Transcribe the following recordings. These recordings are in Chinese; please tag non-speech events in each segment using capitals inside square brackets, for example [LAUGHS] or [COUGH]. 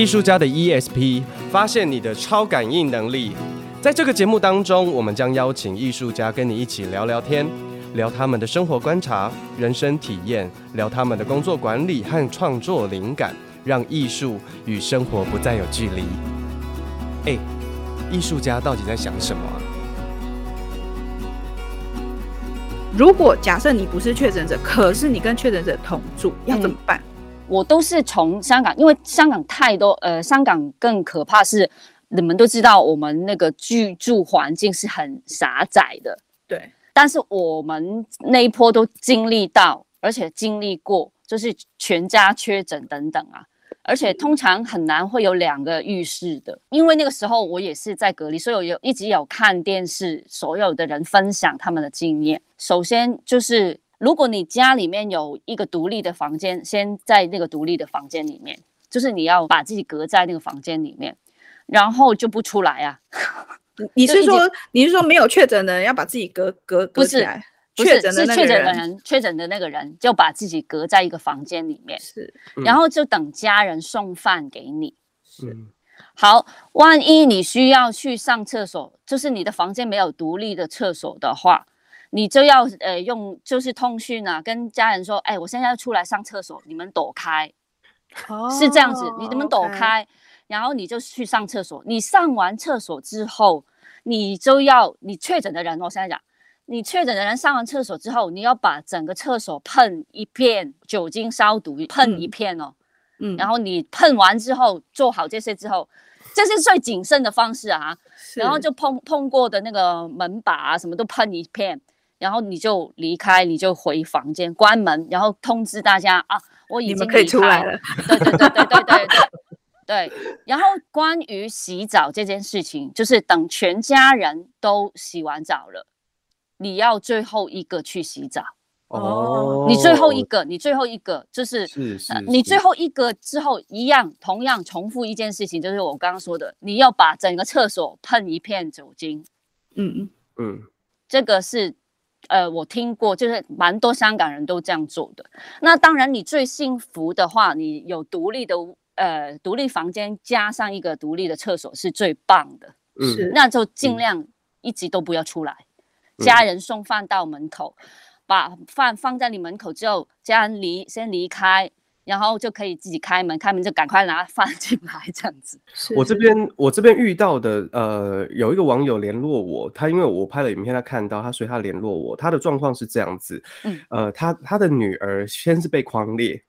艺术家的 ESP，发现你的超感应能力。在这个节目当中，我们将邀请艺术家跟你一起聊聊天，聊他们的生活观察、人生体验，聊他们的工作管理和创作灵感，让艺术与生活不再有距离。哎，艺术家到底在想什么啊？如果假设你不是确诊者，可是你跟确诊者同住，要怎么办？嗯我都是从香港，因为香港太多，呃，香港更可怕是，你们都知道，我们那个居住环境是很狭窄的，对。但是我们那一波都经历到，而且经历过，就是全家确诊等等啊，而且通常很难会有两个浴室的，因为那个时候我也是在隔离，所以我有一直有看电视，所有的人分享他们的经验。首先就是。如果你家里面有一个独立的房间，先在那个独立的房间里面，就是你要把自己隔在那个房间里面，然后就不出来啊。[LAUGHS] 你是说你是说没有确诊的人要把自己隔隔隔起来？不是，不是，是确诊的人，确诊的那个人就把自己隔在一个房间里面，是，然后就等家人送饭给你。是，好，万一你需要去上厕所，就是你的房间没有独立的厕所的话。你就要呃用就是通讯啊，跟家人说，哎，我现在要出来上厕所，你们躲开，哦、是这样子，你们躲开.然后你就去上厕所。你上完厕所之后，你就要你确诊的人，我现在讲，你确诊的人上完厕所之后，你要把整个厕所喷一遍酒精消毒，喷一遍哦，嗯，然后你喷完之后做好这些之后，这是最谨慎的方式啊，然后就碰碰过的那个门把啊，什么都喷一遍。然后你就离开你就回房间关门然后通知大家啊我已经可以出来了对对对对对对对然后关于洗澡这件事情就是等全家人都洗完澡了你要最后一个去洗澡。哦你最后一个你最后一个就是你最后一个之后一样同样重复一件事情就是我刚刚说的你要把整个厕所喷一片酒精。嗯嗯。嗯。这个是呃，我听过，就是蛮多香港人都这样做的。那当然，你最幸福的话，你有独立的呃独立房间，加上一个独立的厕所是最棒的。嗯，那就尽量一直都不要出来。嗯、家人送饭到门口，把饭放在你门口之后，家人离先离开。然后就可以自己开门，开门就赶快拿放进来，这样子。我这边我这边遇到的，呃，有一个网友联络我，他因为我拍了影片，他看到他，所以他联络我。他的状况是这样子，嗯，呃，他他的女儿先是被匡列。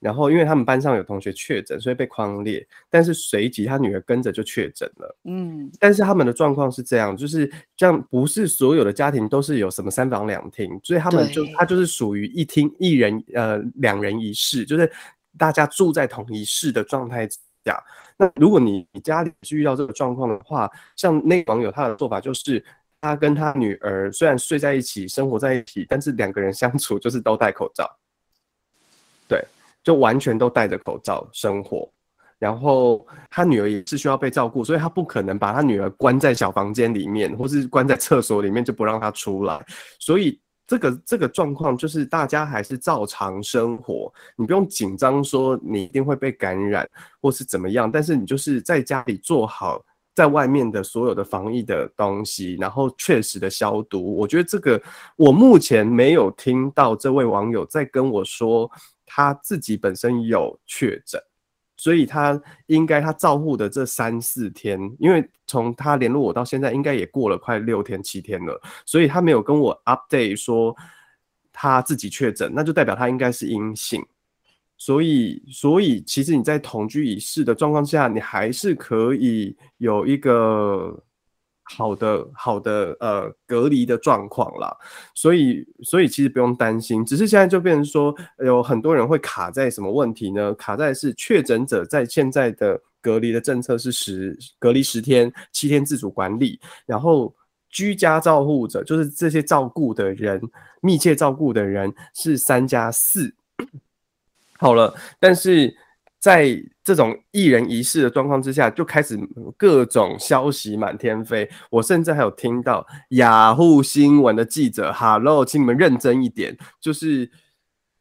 然后，因为他们班上有同学确诊，所以被框列。但是随即他女儿跟着就确诊了。嗯，但是他们的状况是这样，就是这样，不是所有的家庭都是有什么三房两厅，所以他们就他就是属于一厅一人，呃，两人一室，就是大家住在同一室的状态下。那如果你你家里是遇到这个状况的话，像那个网友他的做法就是，他跟他女儿虽然睡在一起，生活在一起，但是两个人相处就是都戴口罩。就完全都戴着口罩生活，然后他女儿也是需要被照顾，所以他不可能把他女儿关在小房间里面，或是关在厕所里面就不让他出来。所以这个这个状况就是大家还是照常生活，你不用紧张说你一定会被感染或是怎么样，但是你就是在家里做好在外面的所有的防疫的东西，然后确实的消毒。我觉得这个我目前没有听到这位网友在跟我说。他自己本身有确诊，所以他应该他照护的这三四天，因为从他联络我到现在，应该也过了快六天七天了，所以他没有跟我 update 说他自己确诊，那就代表他应该是阴性。所以，所以其实你在同居已逝的状况下，你还是可以有一个。好的，好的，呃，隔离的状况啦，所以，所以其实不用担心，只是现在就变成说，有很多人会卡在什么问题呢？卡在是确诊者在现在的隔离的政策是十隔离十天，七天自主管理，然后居家照护者就是这些照顾的人，密切照顾的人是三加四，好了，但是。在这种一人一室的状况之下，就开始各种消息满天飞。我甚至还有听到雅虎新闻的记者，Hello，请你们认真一点。就是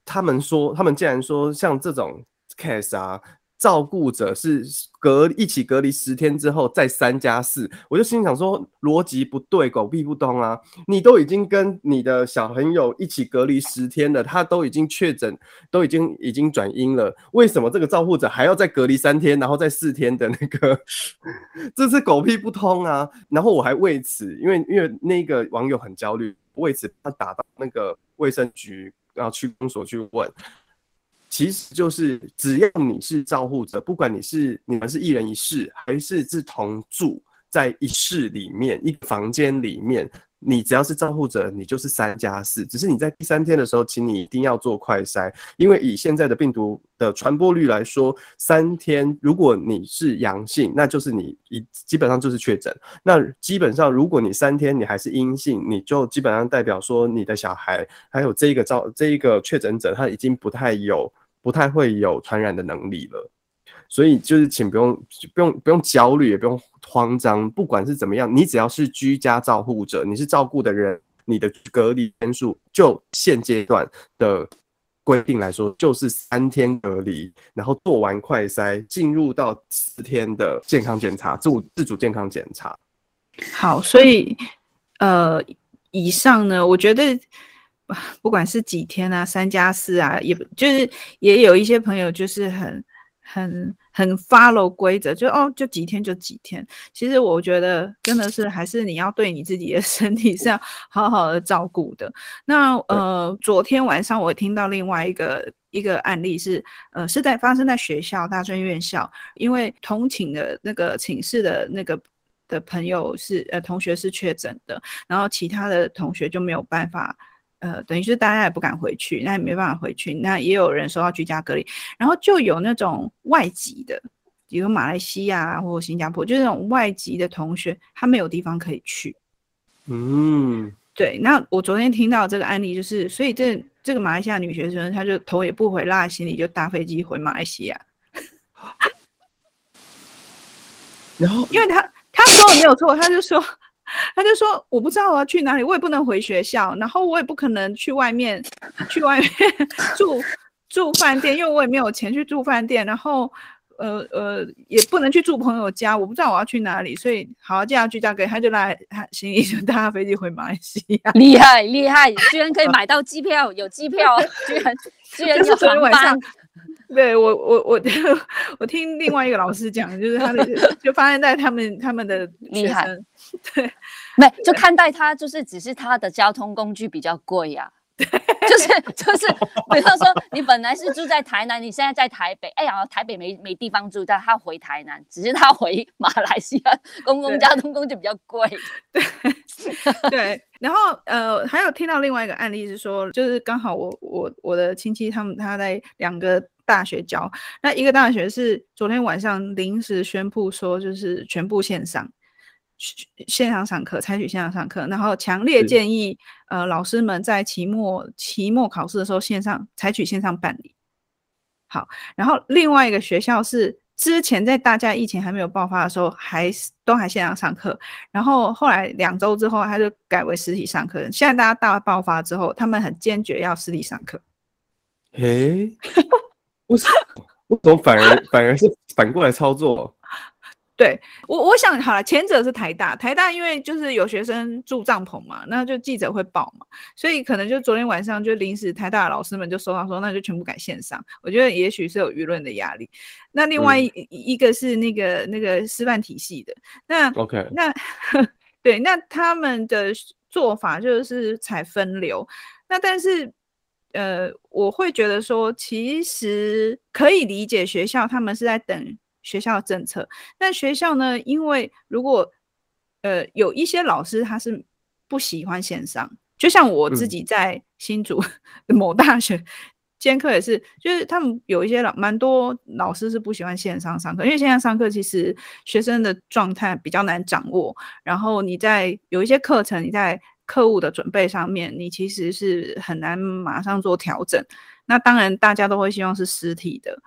他们说，他们竟然说，像这种 case 啊，照顾者是隔一起隔离十天之后再三加四，我就心想说逻辑不对，狗屁不通啊！你都已经跟你的小朋友一起隔离十天了，他都已经确诊，都已经已经转阴了，为什么这个照顾者还要再隔离三天，然后再四天的那个？[LAUGHS] 这是狗屁不通啊！然后我还为此，因为因为那个网友很焦虑，为此他打到那个卫生局，然后去公所去问。其实就是只要你是照护者，不管你是你们是一人一室，还是是同住在一室里面一房间里面，你只要是照护者，你就是三加四。只是你在第三天的时候，请你一定要做快筛，因为以现在的病毒的传播率来说，三天如果你是阳性，那就是你一基本上就是确诊。那基本上如果你三天你还是阴性，你就基本上代表说你的小孩还有这个照这一个确诊者他已经不太有。不太会有传染的能力了，所以就是请不用不用不用焦虑，也不用慌张。不管是怎么样，你只要是居家照护者，你是照顾的人，你的隔离天数就现阶段的规定来说，就是三天隔离，然后做完快筛，进入到四天的健康检查，自自主健康检查。好，所以呃，以上呢，我觉得。不管是几天啊，三加四啊，也就是也有一些朋友就是很很很 follow 规则，就哦就几天就几天。其实我觉得真的是还是你要对你自己的 [LAUGHS] 身体是要好好的照顾的。那呃，昨天晚上我听到另外一个一个案例是，呃，是在发生在学校大专院校，因为同寝的那个寝室的那个的朋友是呃同学是确诊的，然后其他的同学就没有办法。呃，等于是大家也不敢回去，那也没办法回去。那也有人说要居家隔离，然后就有那种外籍的，比如马来西亚或新加坡，就是那种外籍的同学，他没有地方可以去。嗯，对。那我昨天听到这个案例，就是所以这这个马来西亚女学生，她就头也不回，拉着行李就搭飞机回马来西亚。[GASPS] 然后，因为她她说的没有错，她就说。他就说：“我不知道我要去哪里，我也不能回学校，然后我也不可能去外面，去外面住住饭店，因为我也没有钱去住饭店。然后，呃呃，也不能去住朋友家，我不知道我要去哪里。所以，好，这样居家隔离，他就来，他行李就搭飞机回马来西亚。厉害厉害，[LAUGHS] 居然可以买到机票，有机票，居然居然有航班。”对我我我 [LAUGHS] 我听另外一个老师讲，就是他的就发现在他们他们的 [LAUGHS] 厉害，对，没就看待他就是只是他的交通工具比较贵呀、啊，就是就是，比方说你本来是住在台南，你现在在台北，哎呀，台北没没地方住，但他回台南，只是他回马来西亚公共交通工具比较贵，[LAUGHS] 对对，然后呃还有听到另外一个案例是说，就是刚好我我我的亲戚他们他在两个。大学教，那一个大学是昨天晚上临时宣布说，就是全部线上，线上上课，采取线上上课，然后强烈建议呃老师们在期末期末考试的时候线上采取线上办理。好，然后另外一个学校是之前在大家疫情还没有爆发的时候，还是都还线上上课，然后后来两周之后他就改为实体上课。现在大家大爆发之后，他们很坚决要实体上课。诶为什么？为什么反而反而是反过来操作？[LAUGHS] 对我，我想好了，前者是台大，台大因为就是有学生住帐篷嘛，那就记者会报嘛，所以可能就昨天晚上就临时台大的老师们就收到说，那就全部改线上。我觉得也许是有舆论的压力。那另外一、嗯、一个是那个那个师范体系的，那 OK，那 [LAUGHS] 对，那他们的做法就是采分流，那但是。呃，我会觉得说，其实可以理解学校他们是在等学校的政策，但学校呢，因为如果呃有一些老师他是不喜欢线上，就像我自己在新竹 [LAUGHS] 某大学兼课也是，就是他们有一些老蛮多老师是不喜欢线上上课，因为线上上课其实学生的状态比较难掌握，然后你在有一些课程你在。客户的准备上面，你其实是很难马上做调整。那当然，大家都会希望是实体的，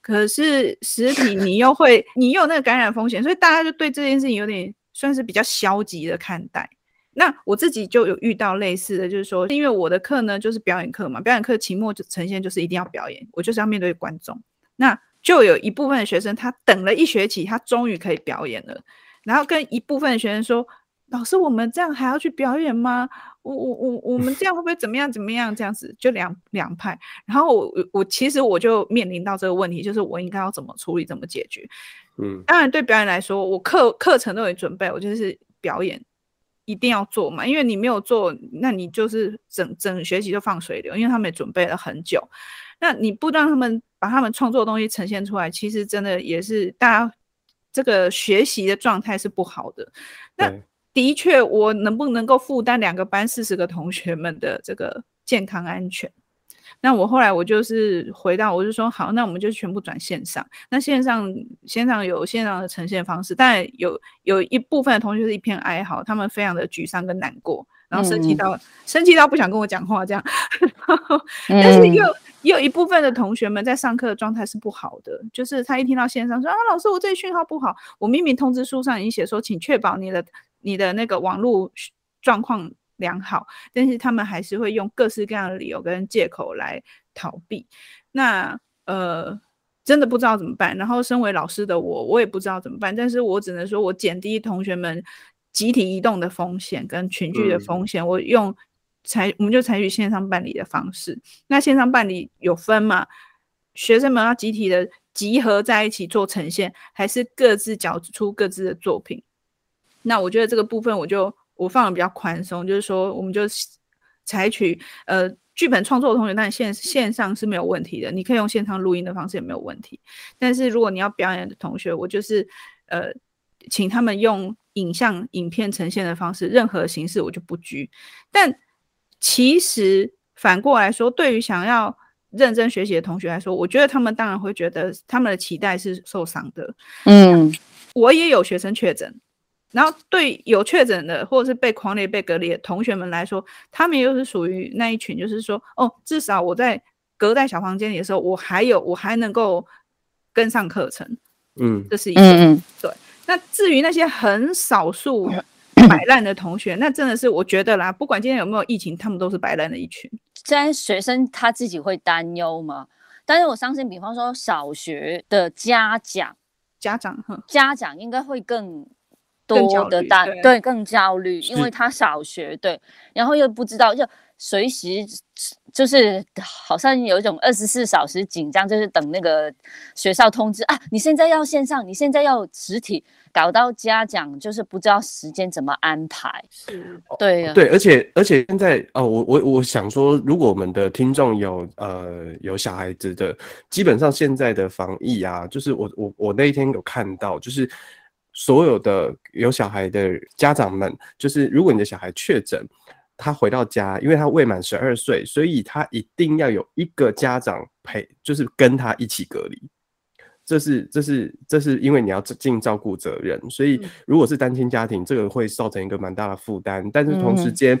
可是实体你又会，你又有那个感染风险，所以大家就对这件事情有点算是比较消极的看待。那我自己就有遇到类似的，就是说，因为我的课呢就是表演课嘛，表演课期末就呈现就是一定要表演，我就是要面对观众。那就有一部分的学生，他等了一学期，他终于可以表演了。然后跟一部分的学生说：“老师，我们这样还要去表演吗？我我我我们这样会不会怎么样怎么样？这样子就两两派。然后我我其实我就面临到这个问题，就是我应该要怎么处理，怎么解决？嗯，当然对表演来说，我课课程都有准备，我就是表演一定要做嘛，因为你没有做，那你就是整整学习就放水流，因为他们也准备了很久。那你不让他们。把他们创作的东西呈现出来，其实真的也是大家这个学习的状态是不好的。那的确，我能不能够负担两个班四十个同学们的这个健康安全？那我后来我就是回到，我就说好，那我们就全部转线上。那线上线上有线上的呈现方式，但有有一部分的同学是一片哀嚎，他们非常的沮丧跟难过，然后生气到、嗯、生气到不想跟我讲话这样。[LAUGHS] 但是又。嗯也有一部分的同学们在上课的状态是不好的，就是他一听到线上说啊，老师，我这里讯号不好，我明明通知书上已经写说，请确保你的你的那个网络状况良好，但是他们还是会用各式各样的理由跟借口来逃避。那呃，真的不知道怎么办。然后身为老师的我，我也不知道怎么办，但是我只能说我减低同学们集体移动的风险跟群聚的风险，嗯、我用。采我们就采取线上办理的方式。那线上办理有分吗？学生们要集体的集合在一起做呈现，还是各自缴出各自的作品？那我觉得这个部分我就我放的比较宽松，就是说我们就采取呃剧本创作的同学，但线线上是没有问题的，你可以用线上录音的方式也没有问题。但是如果你要表演的同学，我就是呃请他们用影像影片呈现的方式，任何形式我就不拘。但其实反过来说，对于想要认真学习的同学来说，我觉得他们当然会觉得他们的期待是受伤的。嗯，我也有学生确诊，然后对有确诊的或者是被狂烈、被隔离的同学们来说，他们又是属于那一群，就是说，哦，至少我在隔在小房间里的时候，我还有我还能够跟上课程。嗯，这是一个。嗯，对。那至于那些很少数。摆烂的同学，那真的是我觉得啦，不管今天有没有疫情，他们都是摆烂的一群。虽然学生他自己会担忧嘛？但是我相信，比方说小学的家长，家长，家长应该会更多的担，对，更焦虑，因为他小学对，然后又不知道就。随时就是好像有一种二十四小时紧张，就是等那个学校通知啊，你现在要线上，你现在要实体，搞到家长就是不知道时间怎么安排。是，对呀、啊，对，而且而且现在哦，我我我想说，如果我们的听众有呃有小孩子的，基本上现在的防疫啊，就是我我我那一天有看到，就是所有的有小孩的家长们，就是如果你的小孩确诊。他回到家，因为他未满十二岁，所以他一定要有一个家长陪，就是跟他一起隔离。这是这是这是因为你要尽照顾责任，所以如果是单亲家庭，这个会造成一个蛮大的负担。但是同时间，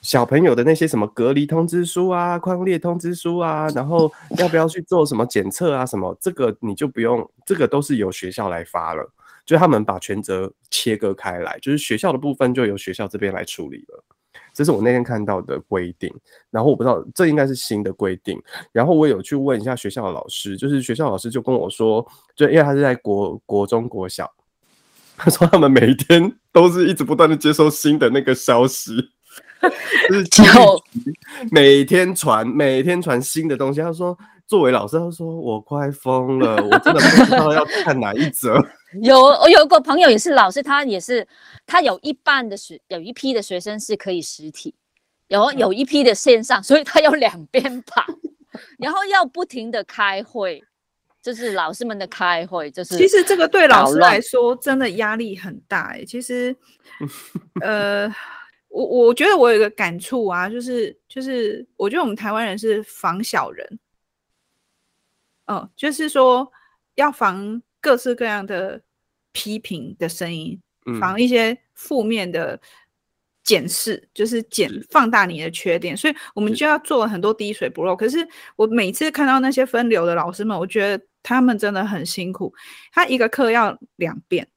小朋友的那些什么隔离通知书啊、匡列通知书啊，然后要不要去做什么检测啊什么，这个你就不用，这个都是由学校来发了，就他们把权责切割开来，就是学校的部分就由学校这边来处理了。这是我那天看到的规定，然后我不知道这应该是新的规定，然后我有去问一下学校的老师，就是学校老师就跟我说，就因为他是在国国中国小，他说他们每天 [LAUGHS] 都是一直不断的接收新的那个消息，就是每天传每天传新的东西。他说作为老师，他说我快疯了，我真的不知道要看哪一则。[LAUGHS] 有我有一个朋友也是老师，他也是他有一半的学有一批的学生是可以实体，有有一批的线上，所以他要两边跑，[LAUGHS] 然后要不停的开会，就是老师们的开会，就是其实这个对老师来说真的压力很大哎。其实，[LAUGHS] 呃，我我觉得我有一个感触啊，就是就是我觉得我们台湾人是防小人，嗯，就是说要防。各式各样的批评的声音，防一些负面的检视，嗯、就是检放大你的缺点，所以我们就要做很多滴水不漏。可是我每次看到那些分流的老师们，我觉得他们真的很辛苦。他一个课要两遍，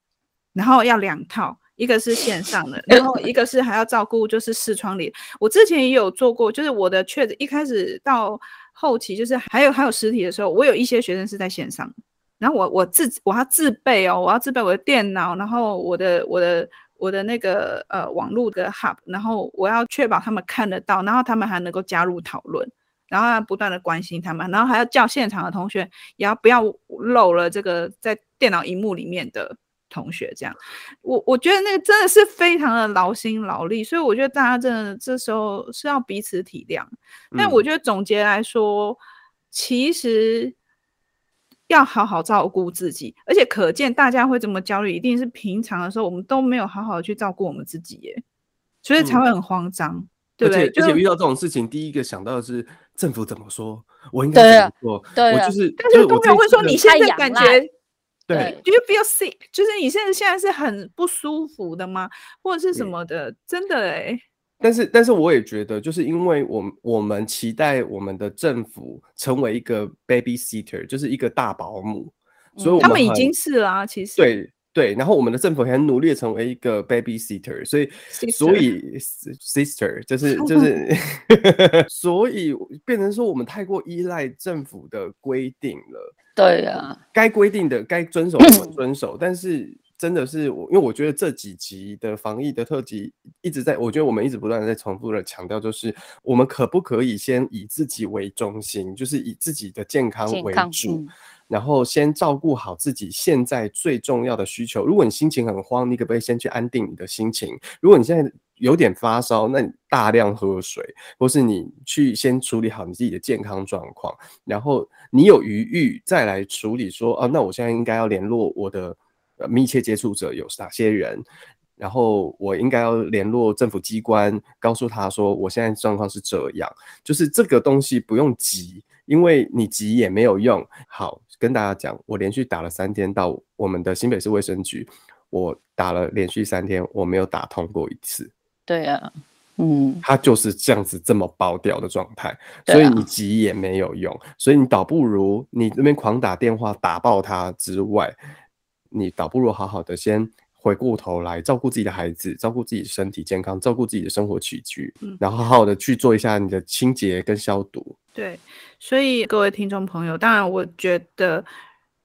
然后要两套，一个是线上的，然后一个是还要照顾就是视窗里。我之前也有做过，就是我的确诊一开始到后期，就是还有还有实体的时候，我有一些学生是在线上。然后我我自我要自备哦，我要自备我的电脑，然后我的我的我的那个呃网络的 hub，然后我要确保他们看得到，然后他们还能够加入讨论，然后要不断的关心他们，然后还要叫现场的同学也要不要漏了这个在电脑荧幕里面的同学，这样，我我觉得那个真的是非常的劳心劳力，所以我觉得大家真的这时候是要彼此体谅。但我觉得总结来说，嗯、其实。要好好照顾自己，而且可见大家会这么焦虑，一定是平常的时候我们都没有好好的去照顾我们自己耶，所以才会很慌张，嗯、对不对？而且遇到这种事情，第一个想到的是政府怎么说，我应该怎么做？对，我就是，但是都没有问说你现在感觉，对，Do you feel sick？就是你现在现在是很不舒服的吗？或者是什么的？真的哎。但是，但是我也觉得，就是因为我们我们期待我们的政府成为一个 babysitter，就是一个大保姆，所以他们已经是啦啊，其实对对。然后我们的政府很努力成为一个 babysitter，所以.所以 sister 就是 [LAUGHS] 就是，[LAUGHS] 所以变成说我们太过依赖政府的规定了。对呀、啊，该规定的该遵守我们遵守，但是。真的是我，因为我觉得这几集的防疫的特辑一直在，我觉得我们一直不断的在重复的强调，就是我们可不可以先以自己为中心，就是以自己的健康为主，嗯、然后先照顾好自己现在最重要的需求。如果你心情很慌，你可不可以先去安定你的心情？如果你现在有点发烧，那你大量喝水，或是你去先处理好你自己的健康状况，然后你有余裕再来处理说，哦，那我现在应该要联络我的。密切接触者有哪些人？然后我应该要联络政府机关，告诉他说我现在状况是这样。就是这个东西不用急，因为你急也没有用。好，跟大家讲，我连续打了三天到我们的新北市卫生局，我打了连续三天，我没有打通过一次。对啊，嗯，他就是这样子这么爆掉的状态，所以你急也没有用。所以你倒不如你那边狂打电话打爆他之外。你倒不如好好的先回过头来照顾自己的孩子，照顾自己的身体健康，照顾自己的生活起居，嗯，然后好好的去做一下你的清洁跟消毒。对，所以各位听众朋友，当然我觉得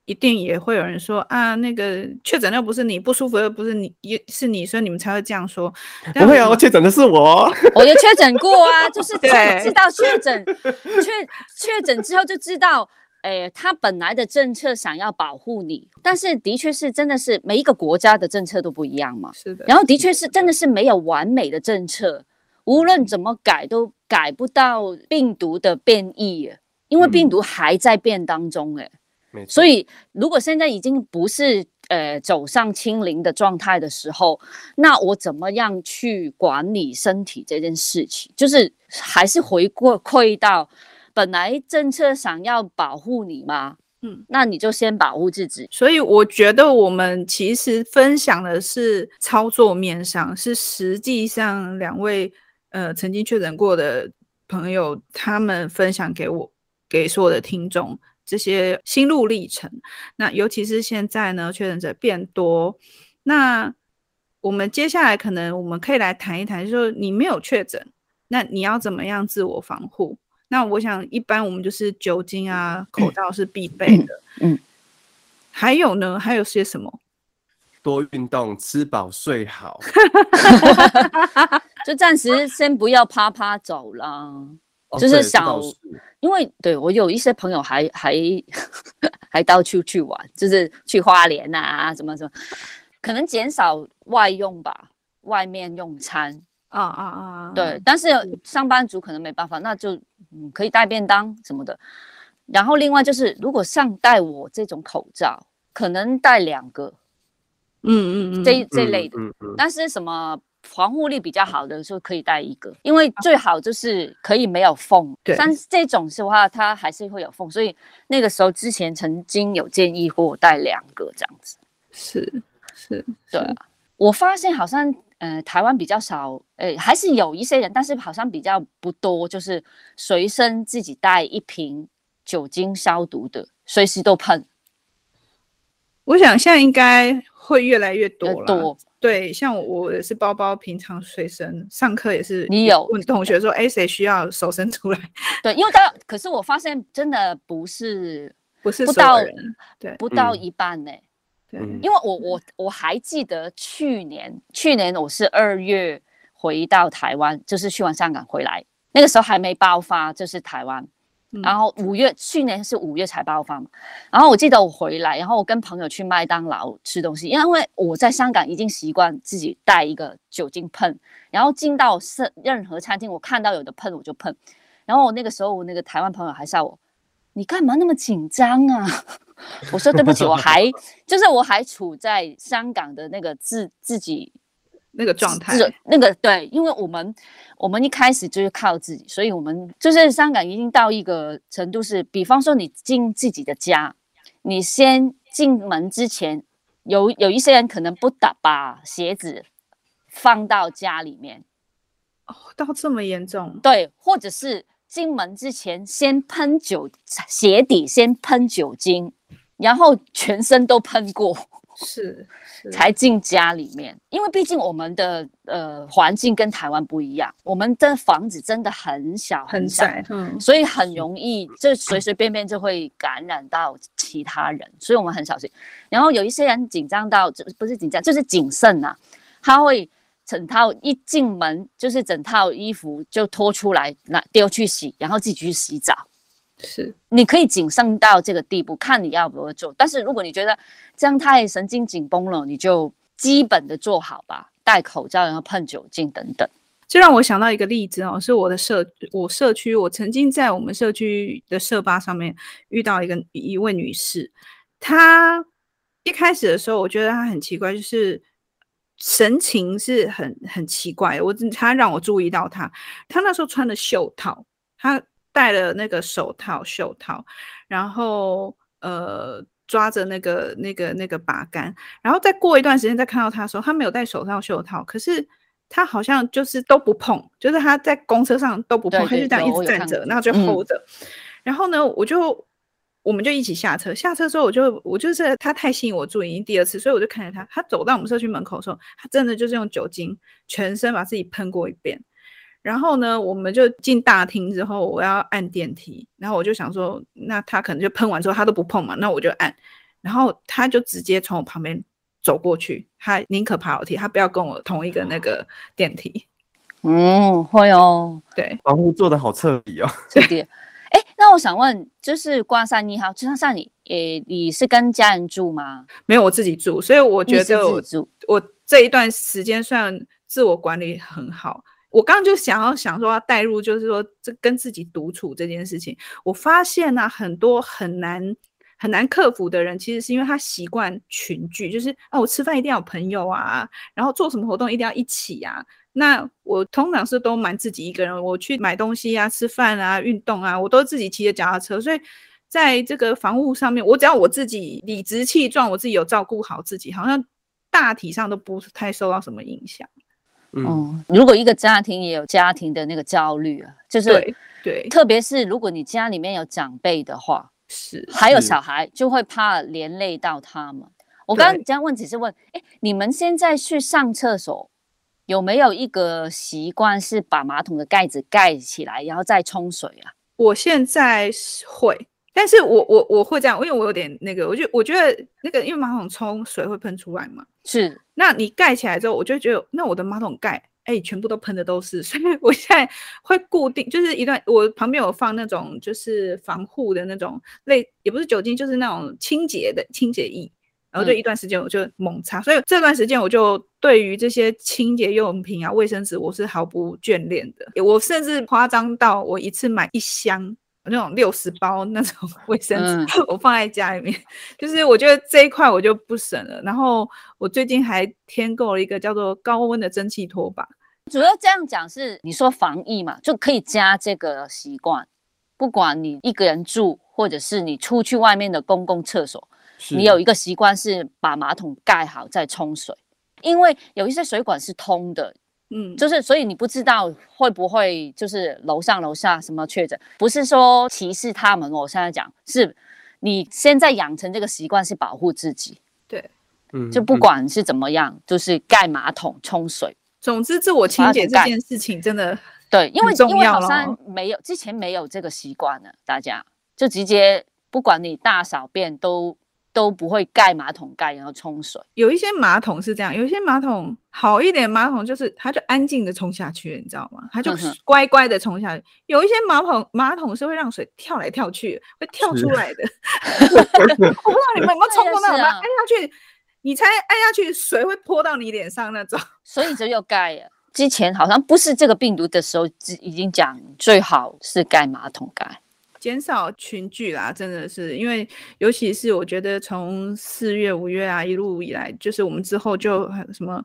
一定也会有人说啊，那个确诊又不是你，不舒服又不是你，也是你，所以你们才会这样说。不会啊，我确诊的是我，我就确诊过啊，就是知道确诊，确确诊之后就知道。哎，他本来的政策想要保护你，但是的确是真的是每一个国家的政策都不一样嘛。是的。然后的确是真的是没有完美的政策，无论怎么改都改不到病毒的变异，因为病毒还在变当中。哎，没错。所以如果现在已经不是呃走上清零的状态的时候，那我怎么样去管理身体这件事情，就是还是回过馈到。本来政策想要保护你嘛？嗯，那你就先保护自己。所以我觉得我们其实分享的是操作面上，是实际上两位呃曾经确诊过的朋友，他们分享给我给所有的听众这些心路历程。那尤其是现在呢，确诊者变多，那我们接下来可能我们可以来谈一谈，就是说你没有确诊，那你要怎么样自我防护？那我想，一般我们就是酒精啊、口罩是必备的。嗯，嗯，还有呢？还有些什么？多运动，吃饱睡好。[LAUGHS] [LAUGHS] 就暂时先不要啪啪走啦，哦、就是想，因为对我有一些朋友还还 [LAUGHS] 还到处去玩，就是去花莲啊，什么什么，可能减少外用吧，外面用餐。啊啊啊！对，但是上班族可能没办法，那就嗯可以带便当什么的。然后另外就是，如果像戴我这种口罩，可能戴两个，嗯嗯嗯，这这类的。但是什么防护力比较好的，就可以戴一个，因为最好就是可以没有缝。对，但是这种的话，它还是会有缝，所以那个时候之前曾经有建议过我戴两个这样子。是是，对啊，我发现好像。呃，台湾比较少，诶、欸，还是有一些人，但是好像比较不多，就是随身自己带一瓶酒精消毒的，随时都喷。我想现在应该会越来越多了。多对，像我，我也是包包，平常随身上课也是。你有问同学说，哎，谁需要手伸出来？对，因为他，可是我发现真的不是。不是不到对，不到一半呢、欸。对，因为我我我还记得去年，去年我是二月回到台湾，就是去完香港回来，那个时候还没爆发，就是台湾。然后五月，去年是五月才爆发嘛。然后我记得我回来，然后我跟朋友去麦当劳吃东西，因为我在香港已经习惯自己带一个酒精喷，然后进到是任何餐厅，我看到有的喷我就喷。然后我那个时候，我那个台湾朋友还笑我：“你干嘛那么紧张啊？” [LAUGHS] 我说：“对不起，我 [LAUGHS] 还就是我还处在香港的那个自自己。”那个状态，那个对，因为我们我们一开始就是靠自己，所以我们就是香港已经到一个程度是，比方说你进自己的家，你先进门之前，有有一些人可能不打把鞋子放到家里面，哦，到这么严重？对，或者是进门之前先喷酒，鞋底先喷酒精，然后全身都喷过。[LAUGHS] 是，是才进家里面，因为毕竟我们的呃环境跟台湾不一样，我们的房子真的很小很小，嗯，所以很容易就随随便便就会感染到其他人，所以我们很小心。然后有一些人紧张到，不是紧张，就是谨慎呐、啊，他会整套一进门就是整套衣服就脱出来，拿丢去洗，然后自己去洗澡。是，你可以谨慎到这个地步，看你要不要做。但是如果你觉得这样太神经紧绷了，你就基本的做好吧，戴口罩，然后喷酒精等等。这让我想到一个例子哦，是我的社我社区，我曾经在我们社区的社吧上面遇到一个一位女士，她一开始的时候，我觉得她很奇怪，就是神情是很很奇怪。我她让我注意到她，她那时候穿的袖套，她。戴了那个手套、袖套，然后呃抓着那个、那个、那个把杆，然后再过一段时间再看到他的时候，他没有戴手套、袖套，可是他好像就是都不碰，就是他在公车上都不碰，他就这样一直站着，然后就 hold 着。嗯、然后呢，我就我们就一起下车，下车之后我就我就是他太吸引我注意，第二次，所以我就看着他，他走到我们社区门口的时候，他真的就是用酒精全身把自己喷过一遍。然后呢，我们就进大厅之后，我要按电梯，然后我就想说，那他可能就喷完之后他都不碰嘛，那我就按，然后他就直接从我旁边走过去，他宁可爬楼梯，他不要跟我同一个那个电梯。嗯，会哦，对，防护做的好彻底哦。对，哎，那我想问，就是关山你好，就像你，诶，你是跟家人住吗？没有，我自己住，所以我觉得我我这一段时间算自我管理很好。我刚刚就想要想说要带入，就是说这跟自己独处这件事情，我发现呢、啊，很多很难很难克服的人，其实是因为他习惯群聚，就是啊，我吃饭一定要有朋友啊，然后做什么活动一定要一起啊。那我通常是都蛮自己一个人，我去买东西啊、吃饭啊、运动啊，我都自己骑着脚踏车，所以在这个防护上面，我只要我自己理直气壮，我自己有照顾好自己，好像大体上都不太受到什么影响。嗯，如果一个家庭也有家庭的那个焦虑啊，就是对，对，特别是如果你家里面有长辈的话，是还有小孩，就会怕连累到他们。我刚刚这样问只是问，哎，你们现在去上厕所有没有一个习惯是把马桶的盖子盖起来，然后再冲水啊？我现在会，但是我我我会这样，因为我有点那个，我就我觉得那个，因为马桶冲水会喷出来嘛。是，那你盖起来之后，我就觉得，那我的马桶盖，哎、欸，全部都喷的都是，[LAUGHS] 所以我现在会固定，就是一段，我旁边有放那种就是防护的那种类，也不是酒精，就是那种清洁的清洁液，然后就一段时间我就猛擦，嗯、所以这段时间我就对于这些清洁用品啊、卫生纸，我是毫不眷恋的，我甚至夸张到我一次买一箱。那种六十包那种 [LAUGHS] 卫生纸，我放在家里面，嗯、[LAUGHS] 就是我觉得这一块我就不省了。然后我最近还添购了一个叫做高温的蒸汽拖把。主要这样讲是，你说防疫嘛，就可以加这个习惯。不管你一个人住，或者是你出去外面的公共厕所，你有一个习惯是把马桶盖好再冲水，因为有一些水管是通的。嗯，就是所以你不知道会不会就是楼上楼下什么确诊，不是说歧视他们。我现在讲是，你现在养成这个习惯是保护自己。对，嗯，就不管是怎么样，嗯、就是盖马桶、冲水。总之，自我清洁这件事情真的对，因为因为好像没有之前没有这个习惯了，大家就直接。不管你大小便都都不会盖马桶盖，然后冲水。有一些马桶是这样，有一些马桶好一点，马桶就是它就安静的冲下去，你知道吗？它就乖乖的冲下去。有一些马桶马桶是会让水跳来跳去，会跳出来的。[LAUGHS] [LAUGHS] 我不知道你们有没有 [LAUGHS] 冲过那种，按下去，你才按下去，水会泼到你脸上那种。所以只有盖呀。之前好像不是这个病毒的时候，已经讲最好是盖马桶盖，减少群聚啦，真的是因为，尤其是我觉得从四月、五月啊一路以来，就是我们之后就什么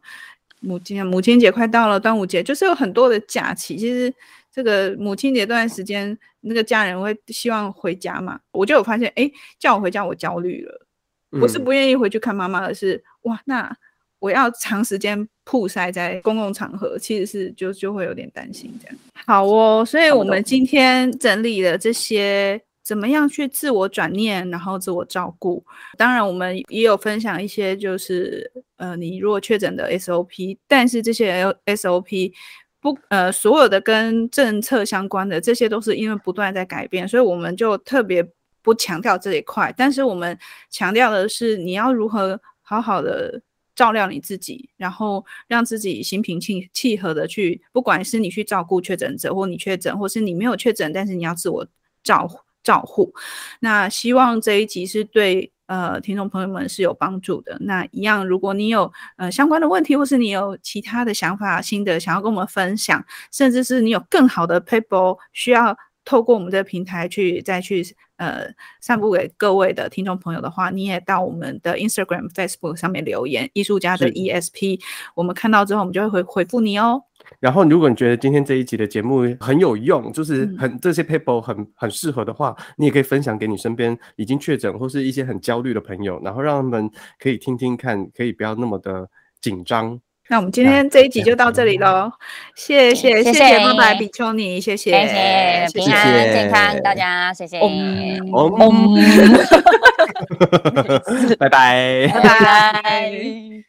母亲母亲节快到了，端午节就是有很多的假期。其实这个母亲节这段时间，那个家人会希望回家嘛，我就有发现，哎，叫我回家我焦虑了，不是不愿意回去看妈妈，而是哇那。我要长时间曝晒在公共场合，其实是就就会有点担心这样。好哦，所以我们今天整理了这些怎么样去自我转念，然后自我照顾。当然，我们也有分享一些，就是呃，你如果确诊的 SOP，但是这些 SOP 不呃，所有的跟政策相关的这些都是因为不断在改变，所以我们就特别不强调这一块。但是我们强调的是，你要如何好好的。照料你自己，然后让自己心平气气和的去，不管是你去照顾确诊者，或你确诊，或是你没有确诊，但是你要自我照照护。那希望这一集是对呃听众朋友们是有帮助的。那一样，如果你有呃相关的问题，或是你有其他的想法、心得想要跟我们分享，甚至是你有更好的 paper 需要透过我们的平台去再去。呃，散布给各位的听众朋友的话，你也到我们的 Instagram、Facebook 上面留言，艺术家的 ESP，我们看到之后，我们就会回回复你哦。然后，如果你觉得今天这一集的节目很有用，就是很、嗯、这些 paper 很很适合的话，你也可以分享给你身边已经确诊或是一些很焦虑的朋友，然后让他们可以听听看，可以不要那么的紧张。那我们今天这一集就到这里喽，谢谢谢谢拜拜比丘尼，谢谢谢谢平安健康大家，谢谢，[LAUGHS] 拜拜。拜拜。[LAUGHS]